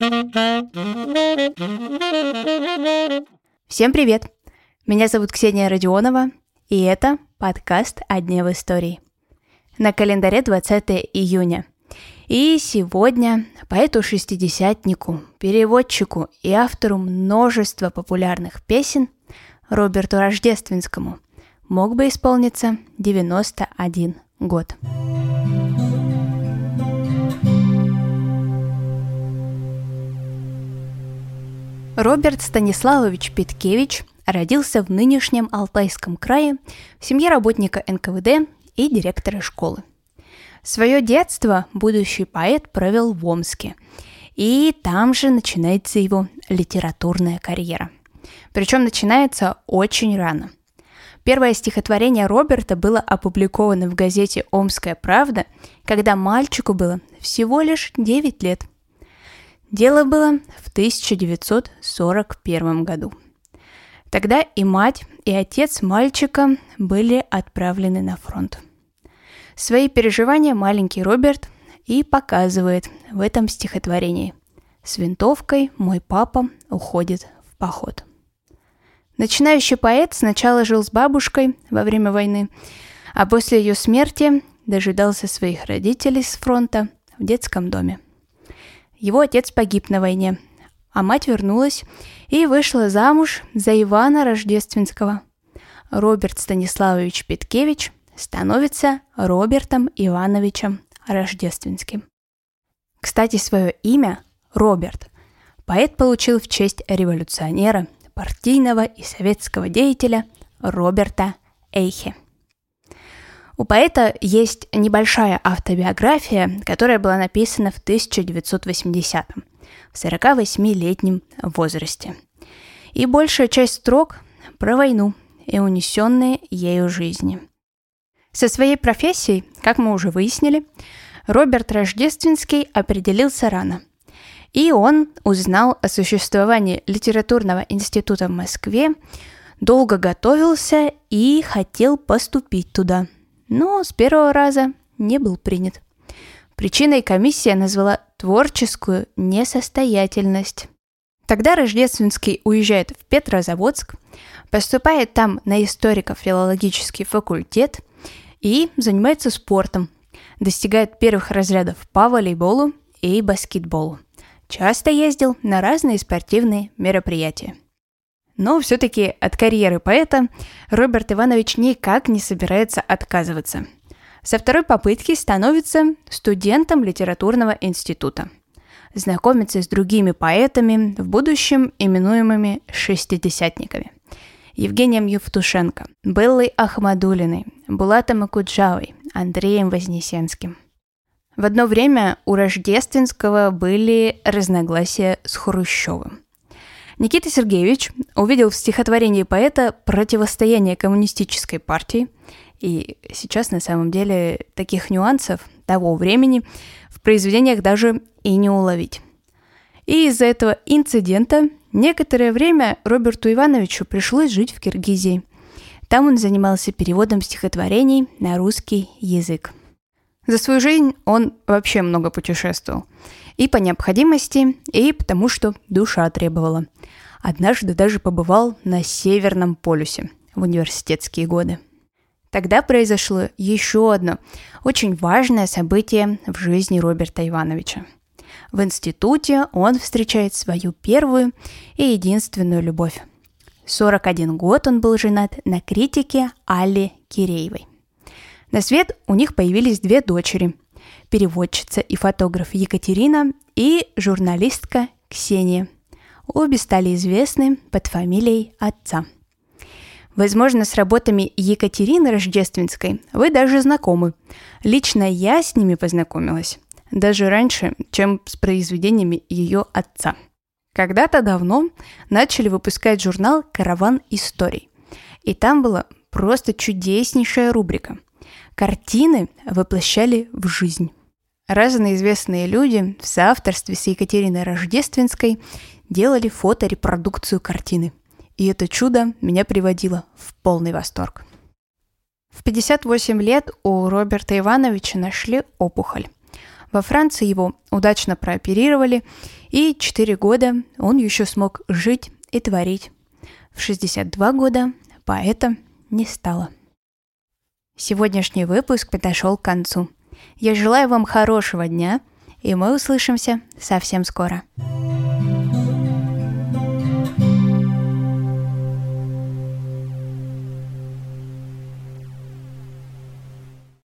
Всем привет! Меня зовут Ксения Родионова, и это подкаст «О дне в истории». На календаре 20 июня. И сегодня поэту-шестидесятнику, переводчику и автору множества популярных песен Роберту Рождественскому мог бы исполниться 91 год. Роберт Станиславович Питкевич родился в нынешнем Алтайском крае в семье работника НКВД и директора школы. Свое детство будущий поэт провел в Омске, и там же начинается его литературная карьера. Причем начинается очень рано. Первое стихотворение Роберта было опубликовано в газете «Омская правда», когда мальчику было всего лишь 9 лет. Дело было в 1941 году. Тогда и мать, и отец мальчика были отправлены на фронт. Свои переживания маленький Роберт и показывает в этом стихотворении. С винтовкой мой папа уходит в поход. Начинающий поэт сначала жил с бабушкой во время войны, а после ее смерти дожидался своих родителей с фронта в детском доме. Его отец погиб на войне, а мать вернулась и вышла замуж за Ивана Рождественского. Роберт Станиславович Петкевич становится Робертом Ивановичем Рождественским. Кстати, свое имя Роберт поэт получил в честь революционера – партийного и советского деятеля Роберта Эйхе. У поэта есть небольшая автобиография, которая была написана в 1980-м, в 48-летнем возрасте. И большая часть строк про войну и унесенные ею жизни. Со своей профессией, как мы уже выяснили, Роберт Рождественский определился рано. И он узнал о существовании литературного института в Москве, долго готовился и хотел поступить туда. Но с первого раза не был принят. Причиной комиссия назвала творческую несостоятельность. Тогда Рождественский уезжает в Петрозаводск, поступает там на историко-филологический факультет и занимается спортом, достигает первых разрядов по волейболу и баскетболу. Часто ездил на разные спортивные мероприятия. Но все-таки от карьеры поэта Роберт Иванович никак не собирается отказываться. Со второй попытки становится студентом литературного института. Знакомится с другими поэтами, в будущем именуемыми «шестидесятниками». Евгением Евтушенко, Беллой Ахмадулиной, Булатом Акуджавой, Андреем Вознесенским – в одно время у Рождественского были разногласия с Хрущевым. Никита Сергеевич увидел в стихотворении поэта противостояние коммунистической партии, и сейчас на самом деле таких нюансов того времени в произведениях даже и не уловить. И из-за этого инцидента некоторое время Роберту Ивановичу пришлось жить в Киргизии. Там он занимался переводом стихотворений на русский язык. За свою жизнь он вообще много путешествовал. И по необходимости, и потому что душа требовала. Однажды даже побывал на Северном полюсе в университетские годы. Тогда произошло еще одно очень важное событие в жизни Роберта Ивановича. В институте он встречает свою первую и единственную любовь. 41 год он был женат на критике Алле Киреевой – на свет у них появились две дочери – переводчица и фотограф Екатерина и журналистка Ксения. Обе стали известны под фамилией отца. Возможно, с работами Екатерины Рождественской вы даже знакомы. Лично я с ними познакомилась. Даже раньше, чем с произведениями ее отца. Когда-то давно начали выпускать журнал «Караван историй». И там была просто чудеснейшая рубрика – Картины воплощали в жизнь. Разные известные люди в соавторстве с Екатериной Рождественской делали фоторепродукцию картины. И это чудо меня приводило в полный восторг. В 58 лет у Роберта Ивановича нашли опухоль. Во Франции его удачно прооперировали, И 4 года он еще смог жить и творить. В 62 года поэта не стало. Сегодняшний выпуск подошел к концу. Я желаю вам хорошего дня, и мы услышимся совсем скоро.